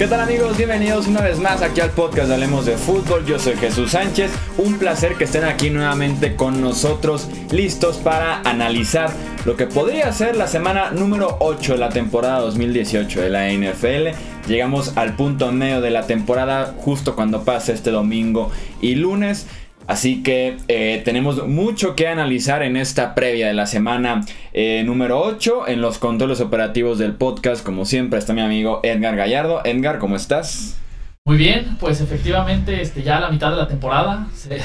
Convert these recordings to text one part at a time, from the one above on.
¿Qué tal amigos? Bienvenidos una vez más aquí al podcast de Hablemos de Fútbol. Yo soy Jesús Sánchez. Un placer que estén aquí nuevamente con nosotros, listos para analizar lo que podría ser la semana número 8 de la temporada 2018 de la NFL. Llegamos al punto medio de la temporada justo cuando pasa este domingo y lunes. Así que eh, tenemos mucho que analizar en esta previa de la semana eh, número 8 en los controles operativos del podcast. Como siempre está mi amigo Edgar Gallardo. Edgar, ¿cómo estás? Muy bien, pues efectivamente este, ya la mitad de la temporada se,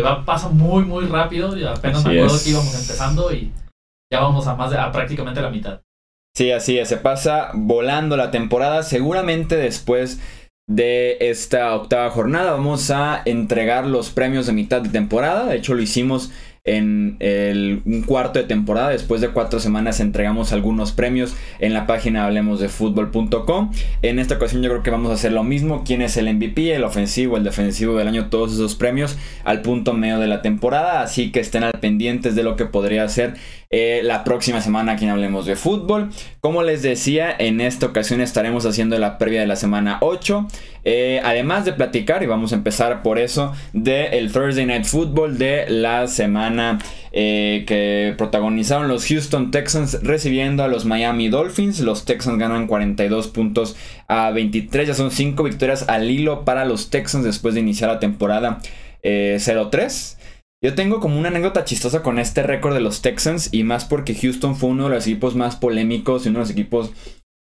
va, pasa muy muy rápido. Y apenas me acuerdo que íbamos empezando y ya vamos a más de, a prácticamente la mitad. Sí, así es, se pasa volando la temporada. Seguramente después de esta octava jornada vamos a entregar los premios de mitad de temporada. De hecho, lo hicimos en un cuarto de temporada. Después de cuatro semanas entregamos algunos premios en la página hablemosdefutbol.com. En esta ocasión yo creo que vamos a hacer lo mismo. ¿Quién es el MVP, el ofensivo, el defensivo del año? Todos esos premios al punto medio de la temporada. Así que estén al pendientes de lo que podría ser eh, la próxima semana aquí en Hablemos de Fútbol. Como les decía, en esta ocasión estaremos haciendo la previa de la semana 8. Eh, además de platicar, y vamos a empezar por eso, del Thursday Night Football de la semana eh, que protagonizaron los Houston Texans recibiendo a los Miami Dolphins. Los Texans ganan 42 puntos a 23, ya son 5 victorias al hilo para los Texans después de iniciar la temporada 0-3. Yo tengo como una anécdota chistosa con este récord de los Texans y más porque Houston fue uno de los equipos más polémicos y uno de los equipos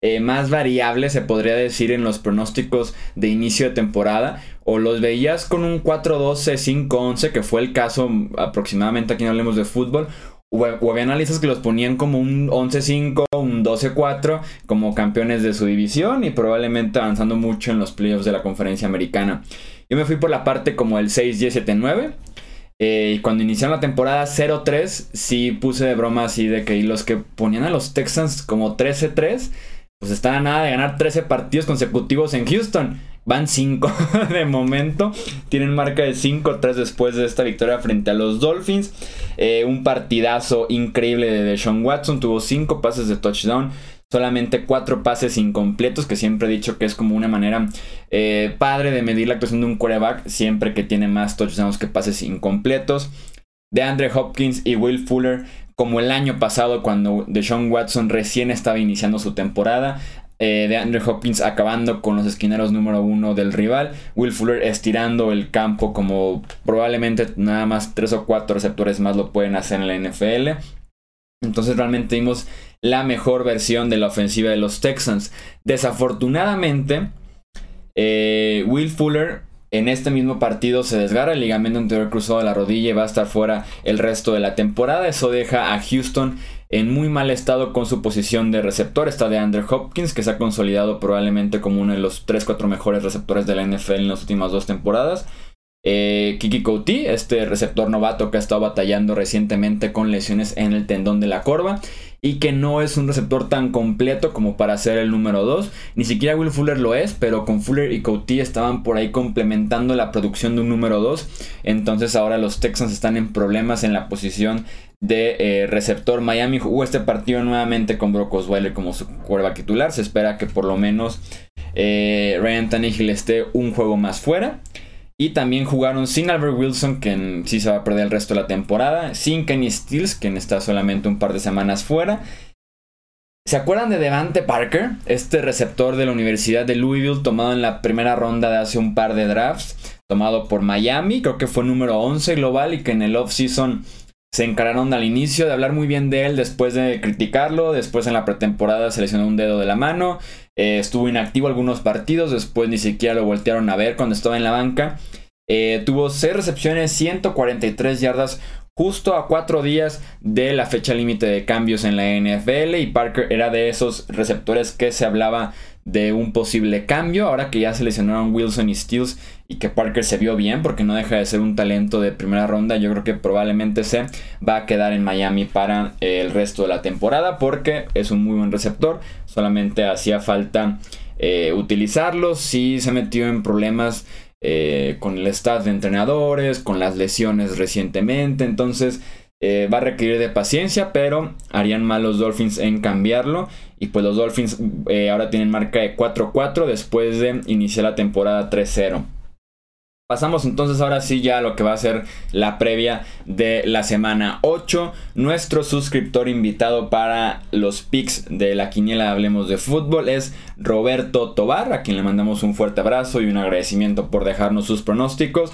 eh, más variables, se podría decir, en los pronósticos de inicio de temporada. O los veías con un 4-12, 5-11, que fue el caso aproximadamente aquí no hablemos de fútbol. O, había analistas que los ponían como un 11-5, un 12-4, como campeones de su división y probablemente avanzando mucho en los playoffs de la conferencia americana. Yo me fui por la parte como el 6-10-7-9. Eh, y cuando iniciaron la temporada 0-3, sí puse de broma así de que los que ponían a los Texans como 13-3, pues estaban a nada de ganar 13 partidos consecutivos en Houston. Van 5 de momento. Tienen marca de 5-3 después de esta victoria frente a los Dolphins. Eh, un partidazo increíble de Deshaun Watson. Tuvo 5 pases de touchdown solamente cuatro pases incompletos, que siempre he dicho que es como una manera eh, padre de medir la actuación de un quarterback, siempre que tiene más touchdowns que pases incompletos. De Andre Hopkins y Will Fuller, como el año pasado cuando Deshaun Watson recién estaba iniciando su temporada. Eh, de Andre Hopkins acabando con los esquineros número uno del rival. Will Fuller estirando el campo como probablemente nada más tres o cuatro receptores más lo pueden hacer en la NFL. Entonces realmente vimos la mejor versión de la ofensiva de los Texans. Desafortunadamente, eh, Will Fuller en este mismo partido se desgarra el ligamento anterior cruzado de la rodilla y va a estar fuera el resto de la temporada. Eso deja a Houston en muy mal estado con su posición de receptor. Está de Andrew Hopkins, que se ha consolidado probablemente como uno de los 3-4 mejores receptores de la NFL en las últimas dos temporadas. Eh, Kiki Couti, este receptor novato que ha estado batallando recientemente con lesiones en el tendón de la corva y que no es un receptor tan completo como para ser el número 2. Ni siquiera Will Fuller lo es, pero con Fuller y Couty estaban por ahí complementando la producción de un número 2. Entonces ahora los Texans están en problemas en la posición de eh, receptor. Miami jugó este partido nuevamente con Brock Osweiler como su cuerva titular. Se espera que por lo menos eh, Ryan Tannehill esté un juego más fuera. Y también jugaron sin Albert Wilson, quien sí se va a perder el resto de la temporada. Sin Kenny Stills, quien está solamente un par de semanas fuera. ¿Se acuerdan de Devante Parker? Este receptor de la Universidad de Louisville, tomado en la primera ronda de hace un par de drafts, tomado por Miami, creo que fue número 11 global y que en el offseason se encararon al inicio de hablar muy bien de él después de criticarlo. Después en la pretemporada se lesionó un dedo de la mano. Eh, estuvo inactivo algunos partidos. Después ni siquiera lo voltearon a ver cuando estaba en la banca. Eh, tuvo 6 recepciones, 143 yardas, justo a 4 días de la fecha límite de cambios en la NFL. Y Parker era de esos receptores que se hablaba de un posible cambio. Ahora que ya se lesionaron Wilson y Steels y que Parker se vio bien porque no deja de ser un talento de primera ronda, yo creo que probablemente se va a quedar en Miami para el resto de la temporada porque es un muy buen receptor. Solamente hacía falta eh, utilizarlo. Si se metió en problemas eh, con el staff de entrenadores, con las lesiones recientemente. Entonces Eh, va a requerir de paciencia, pero harían mal los Dolphins en cambiarlo. Y pues los Dolphins eh, ahora tienen marca de 4-4 después de iniciar la temporada 3-0. Pasamos entonces ahora sí ya a lo que va a ser la previa de la semana 8. Nuestro suscriptor invitado para los picks de la quiniela Hablemos de Fútbol es Roberto Tobar, a quien le mandamos un fuerte abrazo y un agradecimiento por dejarnos sus pronósticos.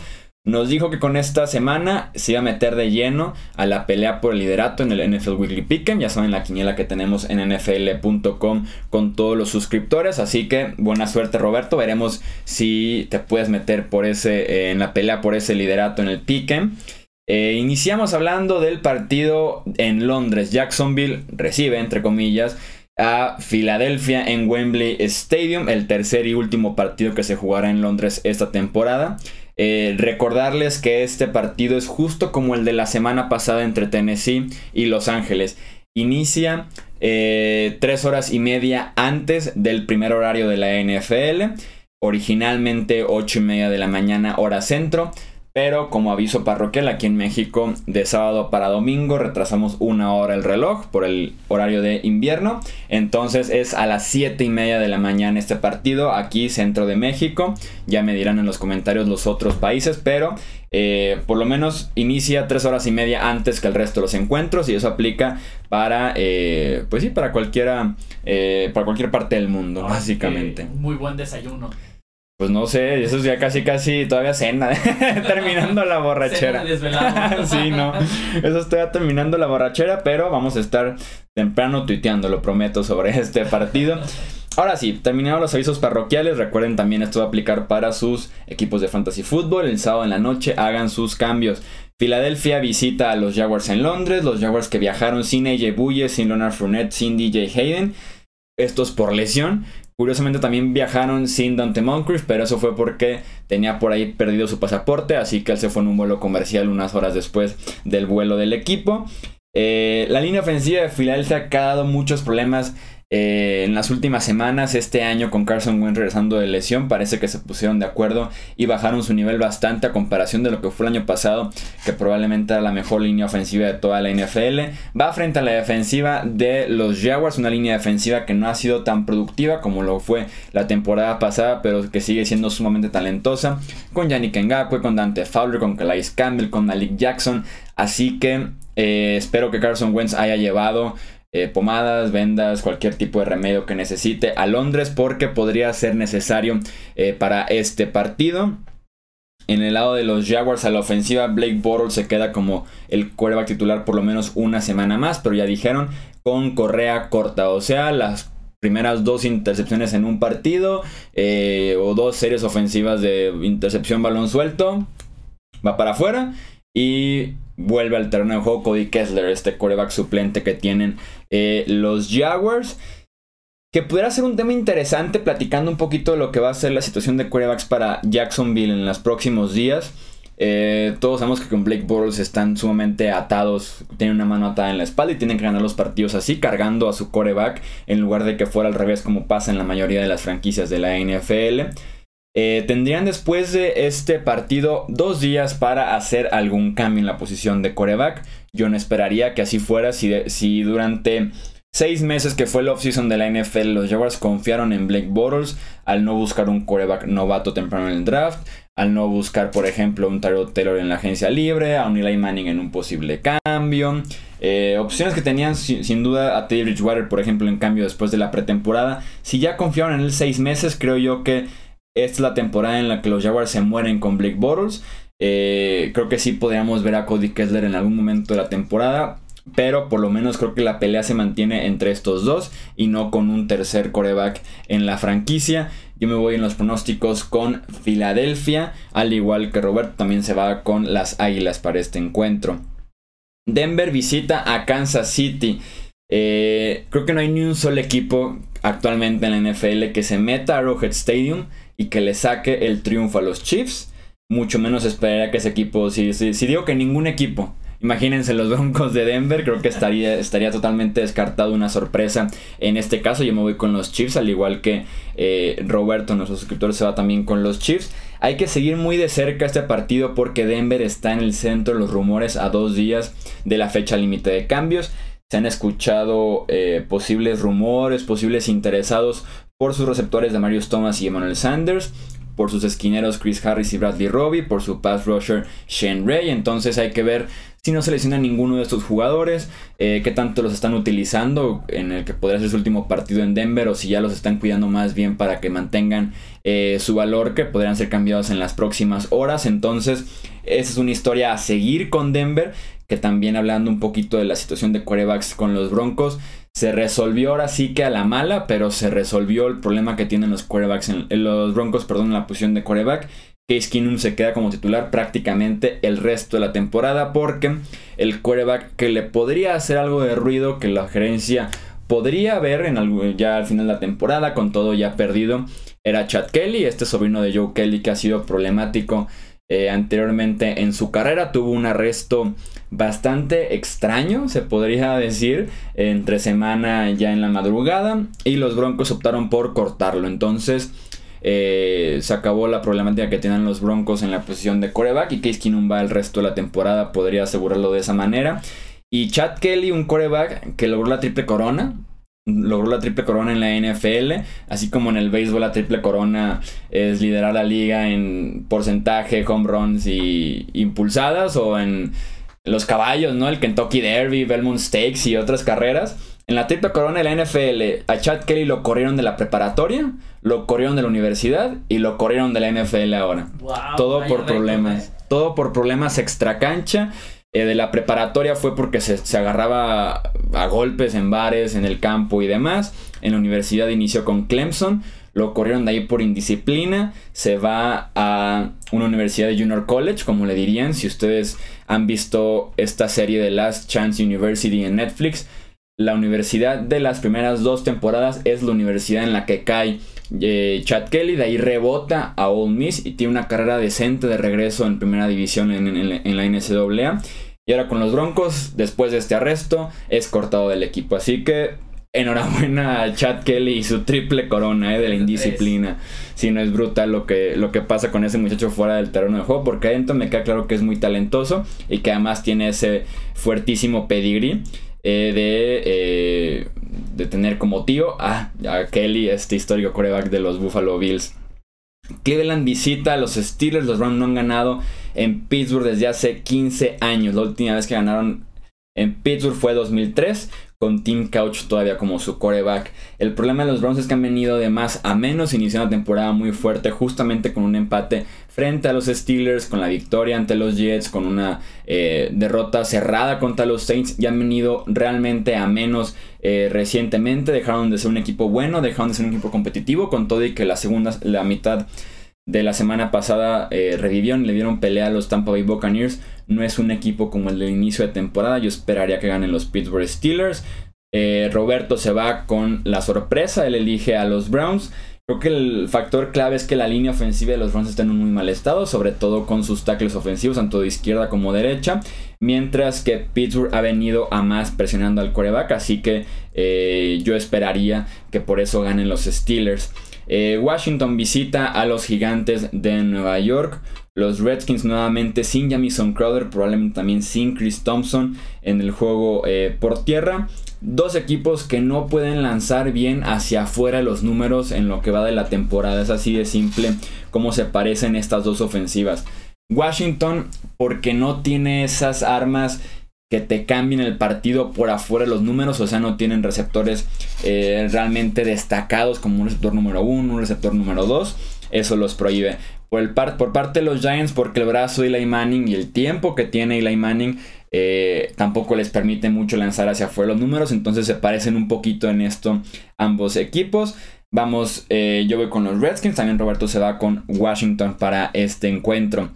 Nos dijo que con esta semana se iba a meter de lleno a la pelea por el liderato en el NFL Weekly Pick'em. Ya saben la quiniela que tenemos en nfl.com con todos los suscriptores. Así que buena suerte Roberto. Veremos si te puedes meter por ese, eh, en la pelea por ese liderato en el Pick'em. Eh, iniciamos hablando del partido en Londres. Jacksonville recibe, entre comillas, a Filadelfia en Wembley Stadium, el tercer y último partido que se jugará en Londres esta temporada. Eh, recordarles que este partido es justo como el de la semana pasada entre Tennessee y Los Ángeles. Inicia eh, tres horas y media antes del primer horario de la NFL. Originalmente 8 y media de la mañana hora centro. Pero como aviso parroquial, aquí en México de sábado para domingo retrasamos una hora el reloj por el horario de invierno. Entonces es a las 7 y media de la mañana este partido aquí centro de México. Ya me dirán en los comentarios los otros países, pero eh, por lo menos inicia tres horas y media antes que el resto de los encuentros y eso aplica para, eh, pues sí, para cualquiera, eh, para cualquier parte del mundo, básicamente. Muy buen desayuno. Pues no sé, eso es ya casi casi todavía cena, terminando la borrachera. sí, no. Eso estoy terminando la borrachera, pero vamos a estar temprano tuiteando, lo prometo, sobre este partido. Ahora sí, terminados los avisos parroquiales, recuerden también esto va a aplicar para sus equipos de fantasy fútbol. El sábado en la noche hagan sus cambios. Filadelfia visita a los Jaguars en Londres, los Jaguars que viajaron sin AJ Buye, sin Leonard Fournette, sin DJ Hayden. Estos por lesión. Curiosamente también viajaron sin Dante Moncrief, pero eso fue porque tenía por ahí perdido su pasaporte, así que él se fue en un vuelo comercial unas horas después del vuelo del equipo. Eh, la línea ofensiva de Filadelfia ha dado muchos problemas eh, en las últimas semanas, este año con Carson Wentz regresando de lesión, parece que se pusieron de acuerdo y bajaron su nivel bastante a comparación de lo que fue el año pasado, que probablemente era la mejor línea ofensiva de toda la NFL. Va frente a la defensiva de los Jaguars, una línea defensiva que no ha sido tan productiva como lo fue la temporada pasada, pero que sigue siendo sumamente talentosa, con Yannick Ngakwe, con Dante Fowler, con Calais Campbell, con Malik Jackson. Así que eh, espero que Carson Wentz haya llevado eh, pomadas, vendas, cualquier tipo de remedio que necesite a Londres porque podría ser necesario eh, para este partido. En el lado de los Jaguars a la ofensiva, Blake Bortles se queda como el quarterback titular por lo menos una semana más, pero ya dijeron con correa corta, o sea, las primeras dos intercepciones en un partido eh, o dos series ofensivas de intercepción balón suelto, va para afuera y vuelve al terreno de juego Cody Kessler, este coreback suplente que tienen eh, los Jaguars. Que pudiera ser un tema interesante platicando un poquito de lo que va a ser la situación de corebacks para Jacksonville en los próximos días. Eh, todos sabemos que con Blake Bortles están sumamente atados, tienen una mano atada en la espalda y tienen que ganar los partidos así, cargando a su coreback en lugar de que fuera al revés como pasa en la mayoría de las franquicias de la NFL. Eh, tendrían después de este partido dos días para hacer algún cambio en la posición de coreback. Yo no esperaría que así fuera si, durante seis meses que fue el offseason de la NFL los Jaguars confiaron en Blake Bortles al no buscar un coreback novato temprano en el draft, al no buscar por ejemplo un Tyrod Taylor en la agencia libre, a un Eli Manning en un posible cambio. Eh, opciones que tenían sin, duda a Teddy Bridgewater por ejemplo en cambio después de la pretemporada. Si ya confiaron en él seis meses creo yo que esta es la temporada en la que los Jaguars se mueren con Blake Bortles. Eh, creo que sí podríamos ver a Cody Kessler en algún momento de la temporada. Pero por lo menos creo que la pelea se mantiene entre estos dos y no con un tercer coreback en la franquicia. Yo me voy en los pronósticos con Filadelfia, al igual que Roberto también se va con las Águilas para este encuentro. Denver visita a Kansas City. Eh, creo que no hay ni un solo equipo actualmente en la NFL que se meta a Arrowhead Stadium y que le saque el triunfo a los Chiefs. Mucho menos esperaría que ese equipo, si, si, digo que ningún equipo Imagínense los Broncos de Denver, creo que estaría, estaría totalmente descartado una sorpresa. En este caso yo me voy con los Chiefs, al igual que eh, Roberto, nuestro suscriptor, se va también con los Chiefs. Hay que seguir muy de cerca este partido porque Denver está en el centro de los rumores a dos días de la fecha límite de cambios. Se han escuchado eh, posibles rumores, posibles interesados por sus receptores de Marius Thomas y Emmanuel Sanders por sus esquineros Chris Harris y Bradley Robbie, por su pass rusher Shane Ray. Entonces hay que ver si no selecciona ninguno de estos jugadores, eh, qué tanto los están utilizando en el que podría ser su último partido en Denver o si ya los están cuidando más bien para que mantengan eh, su valor que podrían ser cambiados en las próximas horas. Entonces esa es una historia a seguir con Denver que también hablando un poquito de la situación de quarterbacks con los Broncos, se resolvió ahora sí que a la mala, pero se resolvió el problema que tienen los quarterbacks, en, los Broncos, perdón, en la posición de quarterback. Case Keenum se queda como titular prácticamente el resto de la temporada porque el quarterback que le podría hacer algo de ruido que la gerencia podría ver en ya al final de la temporada con todo ya perdido era Chad Kelly, este sobrino de Joe Kelly que ha sido problemático eh, anteriormente en su carrera. Tuvo un arresto bastante extraño, se podría decir, entre semana ya en la madrugada. Y los Broncos optaron por cortarlo. Entonces eh, se acabó la problemática que tienen los Broncos en la posición de coreback. Y Case Keenum va el resto de la temporada, podría asegurarlo de esa manera. Y Chad Kelly, un coreback que logró la triple corona, logró la triple corona en la NFL, así como en el béisbol la triple corona es liderar la liga en porcentaje, home runs y impulsadas o en los caballos, ¿no? El Kentucky Derby, Belmont Stakes y otras carreras. En la triple corona de la NFL, a Chad Kelly lo corrieron de la preparatoria, lo corrieron de la universidad y lo corrieron de la NFL ahora. todo por problemas. Todo por problemas extra cancha eh, de la preparatoria fue porque se, agarraba a golpes en bares, en el campo y demás. En la universidad inició con Clemson. Lo corrieron de ahí por indisciplina. Se va a una universidad de Junior College, como le dirían. Si ustedes han visto esta serie de Last Chance University en Netflix, la universidad de las primeras dos temporadas es la universidad en la que cae eh, Chad Kelly. De ahí rebota a Ole Miss y tiene una carrera decente de regreso en primera división en, en la NCAA. Y ahora con los Broncos, después de este arresto, es cortado del equipo. Así que enhorabuena a Chad Kelly y su triple corona eh, de la indisciplina. Si no es brutal lo que, lo que pasa con ese muchacho fuera del terreno de juego, porque adentro me queda claro que es muy talentoso y que además tiene ese fuertísimo pedigrí eh, de, eh, de tener como tío a, a Kelly, este histórico coreback de los Buffalo Bills. Cleveland visita a los Steelers, los Browns no han ganado en Pittsburgh desde hace 15 años. La última vez que ganaron en Pittsburgh fue 2003 con Tim Couch todavía como su coreback. El problema de los Browns es que han venido de más a menos, iniciando la temporada muy fuerte, justamente con un empate frente a los Steelers, con la victoria ante los Jets, con una eh, derrota cerrada contra los Saints, y han venido realmente a menos eh, recientemente. Dejaron de ser un equipo bueno, dejaron de ser un equipo competitivo, con todo y que la segunda, la mitad de la semana pasada eh, le dieron pelea a los Tampa Bay Buccaneers. No es un equipo como el del inicio de temporada. Yo esperaría que ganen los Pittsburgh Steelers. Eh, Roberto se va con la sorpresa. Él elige a los Browns. Creo que el factor clave es que la línea ofensiva de los Browns está en un muy mal estado, sobre todo con sus tackles ofensivos, tanto de izquierda como derecha, mientras que Pittsburgh ha venido a más presionando al coreback, así que eh, yo esperaría que por eso ganen los Steelers. Eh, Washington visita a los gigantes de Nueva York. Los Redskins nuevamente sin Jamison Crowder, probablemente también sin Chris Thompson en el juego eh, por tierra. Dos equipos que no pueden lanzar bien hacia afuera los números en lo que va de la temporada. Es así de simple como se parecen estas dos ofensivas. Washington porque no tiene esas armas que te cambien el partido por afuera los números, o sea, no tienen receptores eh, realmente destacados como un receptor número uno, un receptor número dos, eso los prohíbe. Por parte de los Giants, porque el brazo de Eli Manning y el tiempo que tiene Eli Manning eh, tampoco les permite mucho lanzar hacia afuera los números, entonces se parecen un poquito en esto ambos equipos. Vamos, eh, yo voy con los Redskins, también Roberto se va con Washington para este encuentro.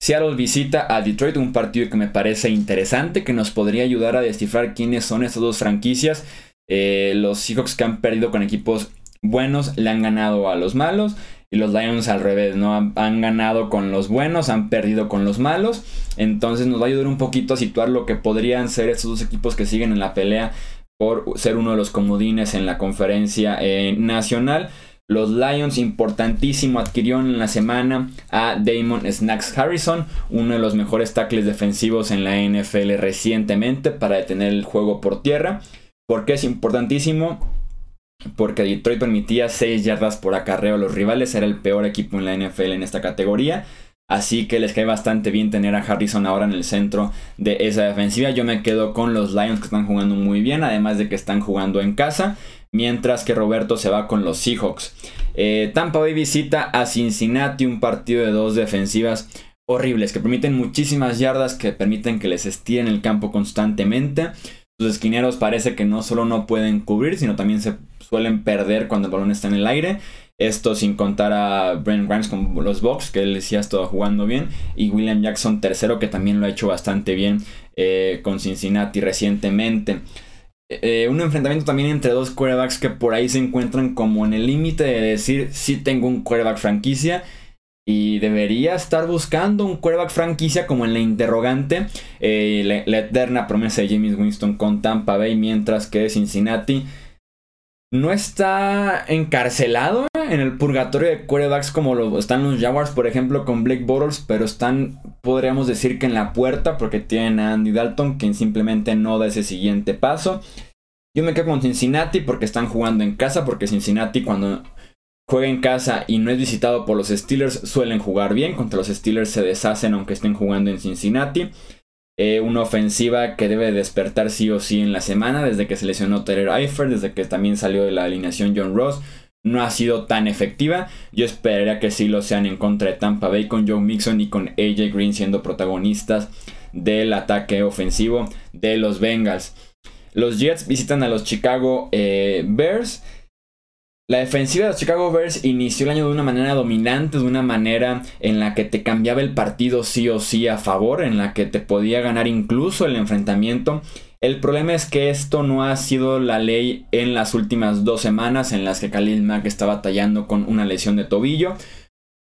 Seattle visita a Detroit, un partido que me parece interesante, que nos podría ayudar a descifrar quiénes son estas dos franquicias. Eh, los Seahawks que han perdido con equipos buenos le han ganado a los malos. y los Lions al revés, ¿no? Han, ganado con los buenos, han perdido con los malos. Entonces nos va a ayudar un poquito a situar lo que podrían ser estos dos equipos que siguen en la pelea por ser uno de los comodines en la conferencia eh, nacional. Los Lions, importantísimo, adquirieron en la semana a Damon Snacks Harrison, uno de los mejores tackles defensivos en la NFL recientemente para detener el juego por tierra. ¿Por qué es importantísimo? Porque Detroit permitía 6 yardas por acarreo a los rivales, era el peor equipo en la NFL en esta categoría. Así que les cae bastante bien tener a Harrison ahora en el centro de esa defensiva. Yo me quedo con los Lions que están jugando muy bien, además de que están jugando en casa. Mientras que Roberto se va con los Seahawks. Eh, Tampa Bay visita a Cincinnati, un partido de dos defensivas horribles que permiten muchísimas yardas, que permiten que les estiren el campo constantemente. Sus esquineros parece que no solo no pueden cubrir, sino también se suelen perder cuando el balón está en el aire. Esto sin contar a Brent Grimes con los Bucks, que él decía estado jugando bien. Y William Jackson tercero, que también lo ha hecho bastante bien eh, con Cincinnati recientemente. Eh, un enfrentamiento también entre dos quarterbacks que por ahí se encuentran como en el límite de decir si tengo un quarterback franquicia. Y debería estar buscando un quarterback franquicia como en la interrogante. Eh, la, la, eterna promesa de James Winston con Tampa Bay. Mientras que Cincinnati no está encarcelado en el purgatorio de quarterbacks como lo están los Jaguars, por ejemplo, con Blake Bortles, pero están, podríamos decir que en la puerta, porque tienen a Andy Dalton, quien simplemente no da ese siguiente paso. Yo me quedo con Cincinnati porque están jugando en casa, porque Cincinnati cuando juega en casa y no es visitado por los Steelers suelen jugar bien, contra los Steelers se deshacen aunque estén jugando en Cincinnati. Eh, una ofensiva que debe despertar sí o sí en la semana, desde que se lesionó Taylor Eifert, desde que también salió de la alineación John Ross. No ha sido tan efectiva. Yo esperaría que sí lo sean en contra de Tampa Bay con Joe Mixon y con AJ Green siendo protagonistas del ataque ofensivo de los Bengals. Los Jets visitan a los Chicago eh, Bears. La defensiva de los Chicago Bears inició el año de una manera dominante, de una manera en la que te cambiaba el partido sí o sí a favor, en la que te podía ganar incluso el enfrentamiento. El problema es que esto no ha sido la ley en las últimas dos semanas en las que Khalil Mack está batallando con una lesión de tobillo.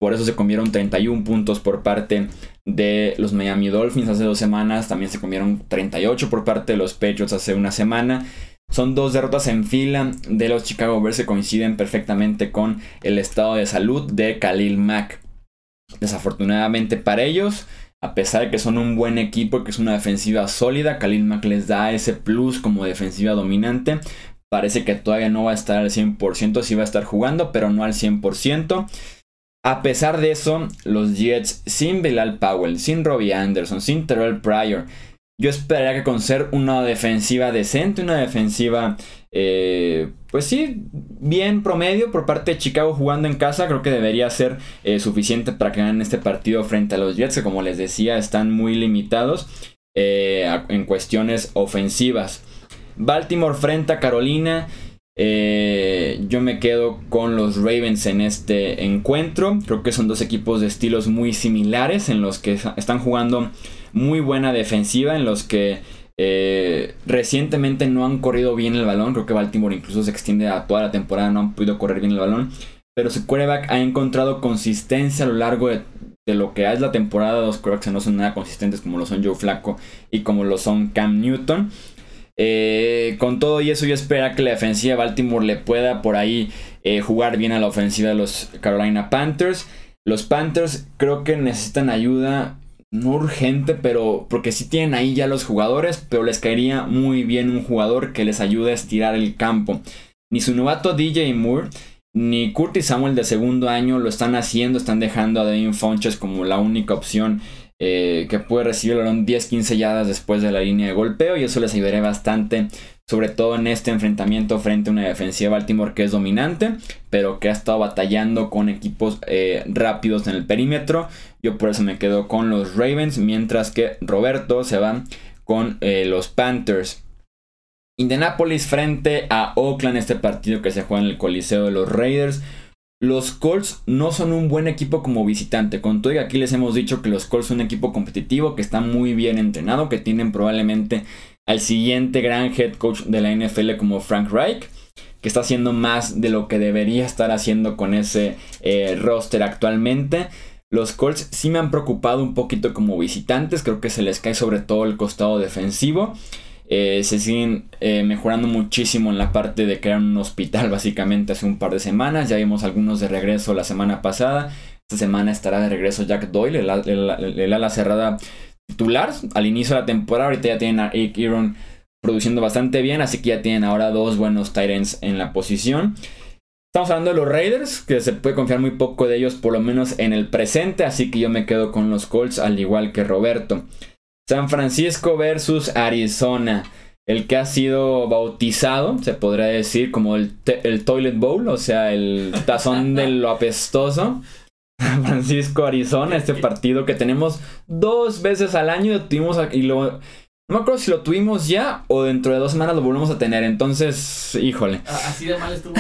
Por eso se comieron 31 puntos por parte de los Miami Dolphins hace dos semanas. También se comieron 38 por parte de los Patriots hace una semana. Son dos derrotas en fila de los Chicago Bears que coinciden perfectamente con el estado de salud de Khalil Mack. Desafortunadamente para ellos, a pesar de que son un buen equipo, que es una defensiva sólida, Khalil Mack les da ese plus como defensiva dominante. Parece que todavía no va a estar al 100%, sí va a estar jugando, pero no al 100%. A pesar de eso, los Jets sin Bilal Powell, sin Robbie Anderson, sin Terrell Pryor, yo esperaría que con ser una defensiva decente, una defensiva, eh, pues sí, bien promedio por parte de Chicago jugando en casa, creo que debería ser eh, suficiente para que ganen este partido frente a los Jets, que como les decía, están muy limitados eh, en cuestiones ofensivas. Baltimore frente a Carolina. yo me quedo con los Ravens en este encuentro. Creo que son dos equipos de estilos muy similares en los que están jugando muy buena defensiva en los que eh, recientemente no han corrido bien el balón. Creo que Baltimore incluso se extiende a toda la temporada, no han podido correr bien el balón. Pero su quarterback ha encontrado consistencia a lo largo de, lo que es la temporada. Los quarterbacks no son nada consistentes como lo son Joe Flacco y como lo son Cam Newton. Eh, con todo y eso yo espero que la defensiva de Baltimore le pueda por ahí eh, jugar bien a la ofensiva de los Carolina Panthers. Los Panthers creo que necesitan ayuda no urgente, pero porque sí tienen ahí ya los jugadores, pero les caería muy bien un jugador que les ayude a estirar el campo. Ni su novato DJ Moore, ni Curtis Samuel de segundo año lo están haciendo, están dejando a Devin Funches como la única opción eh, que puede recibir el balón 10-15 yardas después de la línea de golpeo y eso les ayudaría bastante sobre todo en este enfrentamiento frente a una defensiva de Baltimore que es dominante, pero que ha estado batallando con equipos eh, rápidos en el perímetro. Yo por eso me quedo con los Ravens, mientras que Roberto se va con eh, los Panthers. Indianapolis frente a Oakland, este partido que se juega en el Coliseo de los Raiders. Los Colts no son un buen equipo como visitante. Con todo y aquí les hemos dicho que los Colts son un equipo competitivo, que está muy bien entrenado, que tienen probablemente al siguiente gran head coach de la NFL como Frank Reich. que está haciendo más de lo que debería estar haciendo con ese eh, roster actualmente. Los Colts sí me han preocupado un poquito como visitantes, creo que se les cae sobre todo el costado defensivo. Eh, se siguen eh, mejorando muchísimo en la parte de crear un hospital básicamente hace un par de semanas. Ya vimos algunos de regreso la semana pasada. Esta semana estará de regreso Jack Doyle, el, ala cerrada titular al inicio de la temporada. Ahorita ya tienen a Eric Iron produciendo bastante bien, así que ya tienen ahora dos buenos Titans en la posición. Estamos hablando de los Raiders, que se puede confiar muy poco de ellos, por lo menos en el presente, así que yo me quedo con los Colts, al igual que Roberto. San Francisco versus Arizona. El que ha sido bautizado, se podría decir, como el, el Toilet Bowl, o sea, el tazón de lo apestoso. San Francisco, Arizona, este partido que tenemos dos veces al año tuvimos y lo no me acuerdo si lo tuvimos ya o dentro de dos semanas lo volvemos a tener. Entonces, híjole. Así de mal estuvo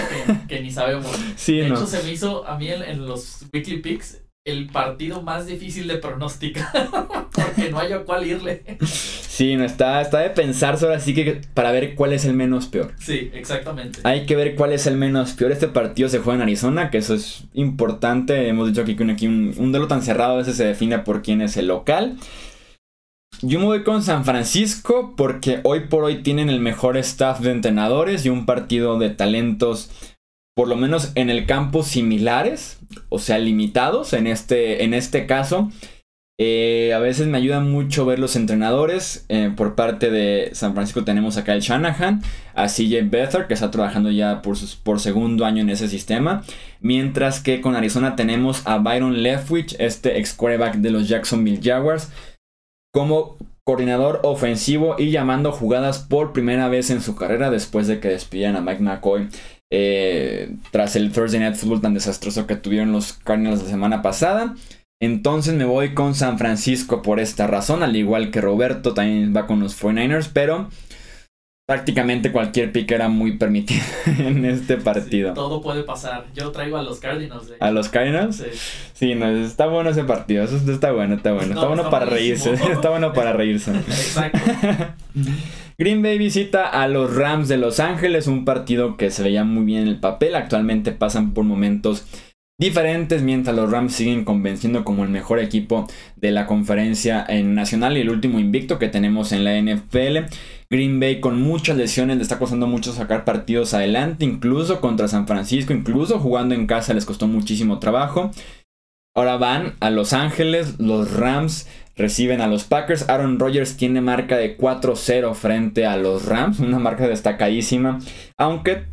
que, ni sabemos. Sí, de hecho, se me hizo a mí en los Weekly Picks el partido más difícil de pronosticar porque no hay a cuál irle. Sí, no está, está de pensarse ahora sí que para ver cuál es el menos peor. Sí, exactamente. Hay que ver cuál es el menos peor. Este partido se juega en Arizona, que eso es importante. Hemos dicho aquí que un, aquí un, un duelo tan cerrado a veces se define por quién es el local. Yo me voy con San Francisco porque hoy por hoy tienen el mejor staff de entrenadores y un partido de talentos por lo menos en el campo similares, o sea, limitados en este, en este caso. Eh, a veces me ayuda mucho ver los entrenadores. Eh, por parte de San Francisco tenemos acá el Shanahan, a CJ Beathard, que está trabajando ya por, por segundo año en ese sistema. Mientras que con Arizona tenemos a Byron Leftwich, este ex quarterback de los Jacksonville Jaguars, como coordinador ofensivo y llamando jugadas por primera vez en su carrera después de que despidieran a Mike McCoy eh, tras el Thursday Night Football tan desastroso que tuvieron los Cardinals la semana pasada. Entonces me voy con San Francisco por esta razón, al igual que Roberto también va con los 49ers, pero prácticamente cualquier pick era muy permitido en este partido. todo puede pasar. Yo traigo a los Cardinals. ¿A los Cardinals? Sí. no, está bueno ese partido. Eso está bueno, está bueno. está bueno para reírse. está bueno para reírse. Exacto. Green Bay visita a los Rams de Los Ángeles, un partido que se veía muy bien en el papel. Actualmente pasan por momentos diferentes mientras los Rams siguen convenciendo como el mejor equipo de la conferencia nacional y el último invicto que tenemos en la NFL. Green Bay con muchas lesiones le está costando mucho sacar partidos adelante, incluso contra San Francisco, incluso jugando en casa les costó muchísimo trabajo. Ahora van a Los Ángeles, los Rams reciben a los Packers. Aaron Rodgers tiene marca de 4-0 frente a los Rams, una marca destacadísima, aunque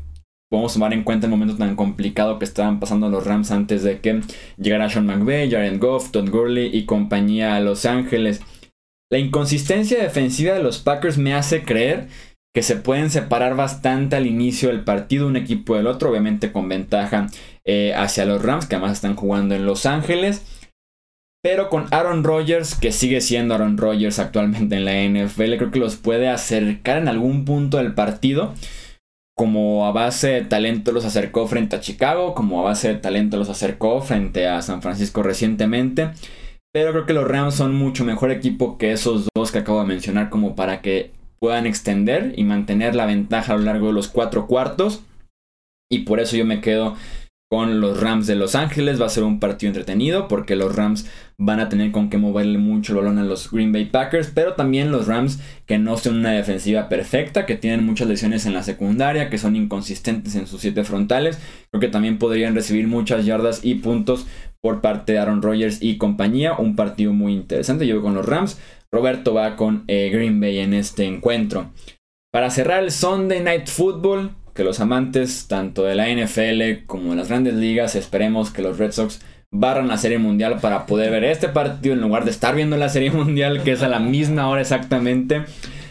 podemos tomar en cuenta el momento tan complicado que estaban pasando los Rams antes de que llegara Sean McVay, Jared Goff, Todd Gurley y compañía a Los Ángeles. La inconsistencia defensiva de los Packers me hace creer que se pueden separar bastante al inicio del partido un equipo del otro, obviamente con ventaja eh, hacia los Rams, que además están jugando en Los Ángeles. Pero con Aaron Rodgers, que sigue siendo Aaron Rodgers actualmente en la NFL, creo que los puede acercar en algún punto del partido. Como a base de talento los acercó frente a Chicago, como a base de talento los acercó frente a San Francisco recientemente. Pero creo que los Rams son mucho mejor equipo que esos dos que acabo de mencionar como para que puedan extender y mantener la ventaja a lo largo de los cuatro cuartos. Y por eso yo me quedo con los Rams de Los Ángeles. Va a ser un partido entretenido porque los Rams van a tener con que moverle mucho el balón a los Green Bay Packers, pero también los Rams que no son una defensiva perfecta, que tienen muchas lesiones en la secundaria, que son inconsistentes en sus siete frontales. Creo que también podrían recibir muchas yardas y puntos por parte de Aaron Rodgers y compañía. Un partido muy interesante. Yo voy con los Rams. Roberto va con eh, Green Bay en este encuentro. Para cerrar el Sunday Night Football, que los amantes tanto de la NFL como de las grandes ligas esperemos que los Red Sox barran la Serie Mundial para poder ver este partido en lugar de estar viendo la Serie Mundial que es a la misma hora exactamente.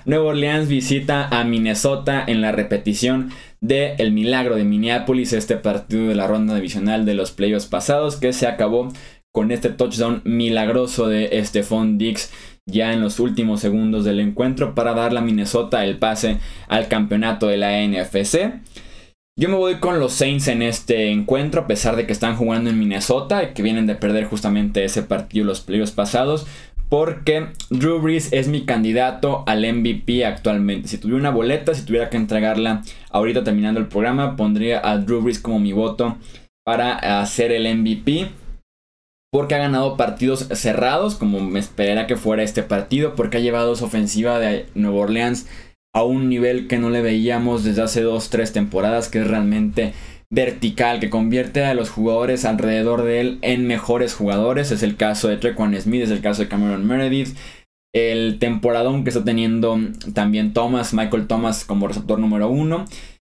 Nuevo Orleans visita a Minnesota en la repetición de El Milagro de Minneapolis, este partido de la ronda divisional de los playoffs pasados que se acabó con este touchdown milagroso de Stephon Dix ya en los últimos segundos del encuentro para darle a Minnesota el pase al campeonato de la NFC. Yo me voy con los Saints en este encuentro, a pesar de que están jugando en Minnesota y que vienen de perder justamente ese partido los playoffs pasados. porque Drew Brees es mi candidato al MVP actualmente. Si tuviera una boleta, si tuviera que entregarla ahorita terminando el programa, pondría a Drew Brees como mi voto para hacer el MVP. Porque ha ganado partidos cerrados, como me esperaría que fuera este partido, porque ha llevado su ofensiva de Nueva Orleans a un nivel que no le veíamos desde hace 2-3 temporadas, que es realmente vertical que convierte a los jugadores alrededor de él en mejores jugadores. Es el caso de Trequan Smith, es el caso de Cameron Meredith. El temporadón que está teniendo también Thomas, Michael Thomas como receptor número uno.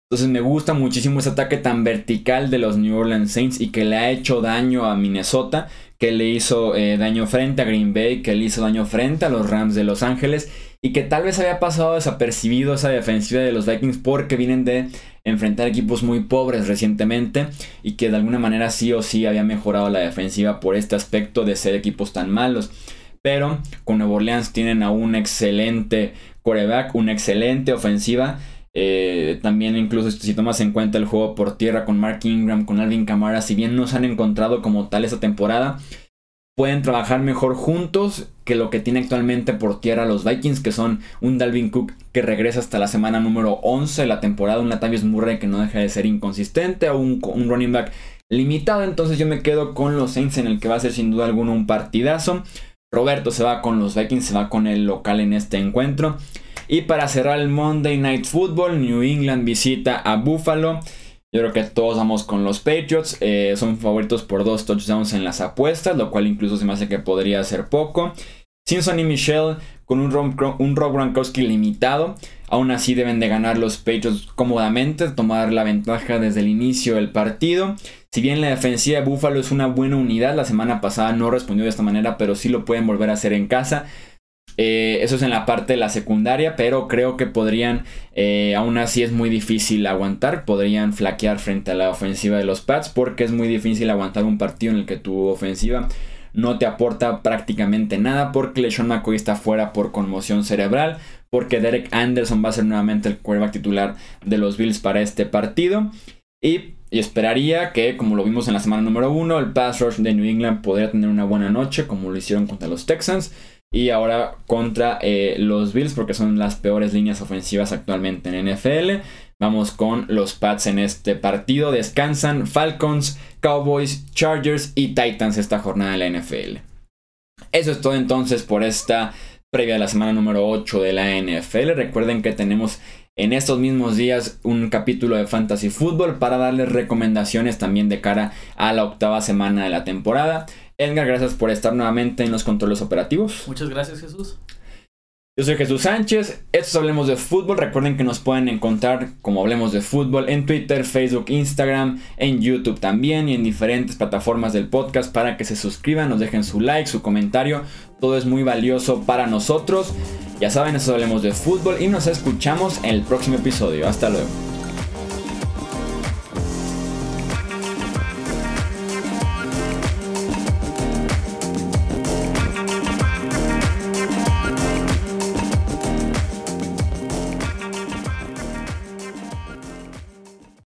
Entonces me gusta muchísimo ese ataque tan vertical de los New Orleans Saints y que le ha hecho daño a Minnesota, que le hizo eh, daño frente a Green Bay, que le hizo daño frente a los Rams de Los Ángeles y que tal vez había pasado desapercibido esa defensiva de los Vikings porque vienen de enfrentar equipos muy pobres recientemente y que de alguna manera sí o sí había mejorado la defensiva por este aspecto de ser equipos tan malos. Pero con Nuevo Orleans tienen a un excelente quarterback, una excelente ofensiva. Eh, también incluso si tomas en cuenta el juego por tierra con Mark Ingram, con Alvin Kamara, si bien no se han encontrado como tal esta temporada, pueden trabajar mejor juntos que lo que tiene actualmente por tierra los Vikings, que son un Dalvin Cook que regresa hasta la semana número 11 de la temporada, un Latavius Murray que no deja de ser inconsistente, o un, un, running back limitado. Entonces yo me quedo con los Saints en el que va a ser sin duda alguna un partidazo. Roberto se va con los Vikings, se va con el local en este encuentro. Y para cerrar el Monday Night Football, New England visita a Buffalo. Yo creo que todos vamos con los Patriots. Eh, son favoritos por dos touchdowns en las apuestas, lo cual incluso se me hace que podría ser poco. Simpson y Michelle con un Rob, un Rob Gronkowski limitado. Aún así deben de ganar los Patriots cómodamente, tomar la ventaja desde el inicio del partido. Si bien la defensiva de Buffalo es una buena unidad, la semana pasada no respondió de esta manera, pero sí lo pueden volver a hacer en casa. Eh, eso es en la parte de la secundaria, pero creo que podrían, eh, aún así es muy difícil aguantar, podrían flaquear frente a la ofensiva de los Pats porque es muy difícil aguantar un partido en el que tu ofensiva no te aporta prácticamente nada porque LeSean McCoy está fuera por conmoción cerebral, porque Derek Anderson va a ser nuevamente el quarterback titular de los Bills para este partido. Y, y esperaría que, como lo vimos en la semana número uno, el pass rush de New England podría tener una buena noche como lo hicieron contra los Texans y ahora contra eh, los Bills porque son las peores líneas ofensivas actualmente en NFL. Vamos con los Pats en este partido. Descansan Falcons, Cowboys, Chargers y Titans esta jornada de la NFL. Eso es todo entonces por esta previa de la semana número 8 de la NFL. Recuerden que tenemos en estos mismos días un capítulo de Fantasy Football para darles recomendaciones también de cara a la octava semana de la temporada. Edgar, gracias por estar nuevamente en los controles operativos. Muchas gracias, Jesús. Yo soy Jesús Sánchez, esto es Hablemos de Fútbol. Recuerden que nos pueden encontrar como Hablemos de Fútbol en Twitter, Facebook, Instagram, en YouTube también y en diferentes plataformas del podcast para que se suscriban, nos dejen su like, su comentario. Todo es muy valioso para nosotros. Ya saben, esto es Hablemos de Fútbol y nos escuchamos en el próximo episodio. Hasta luego.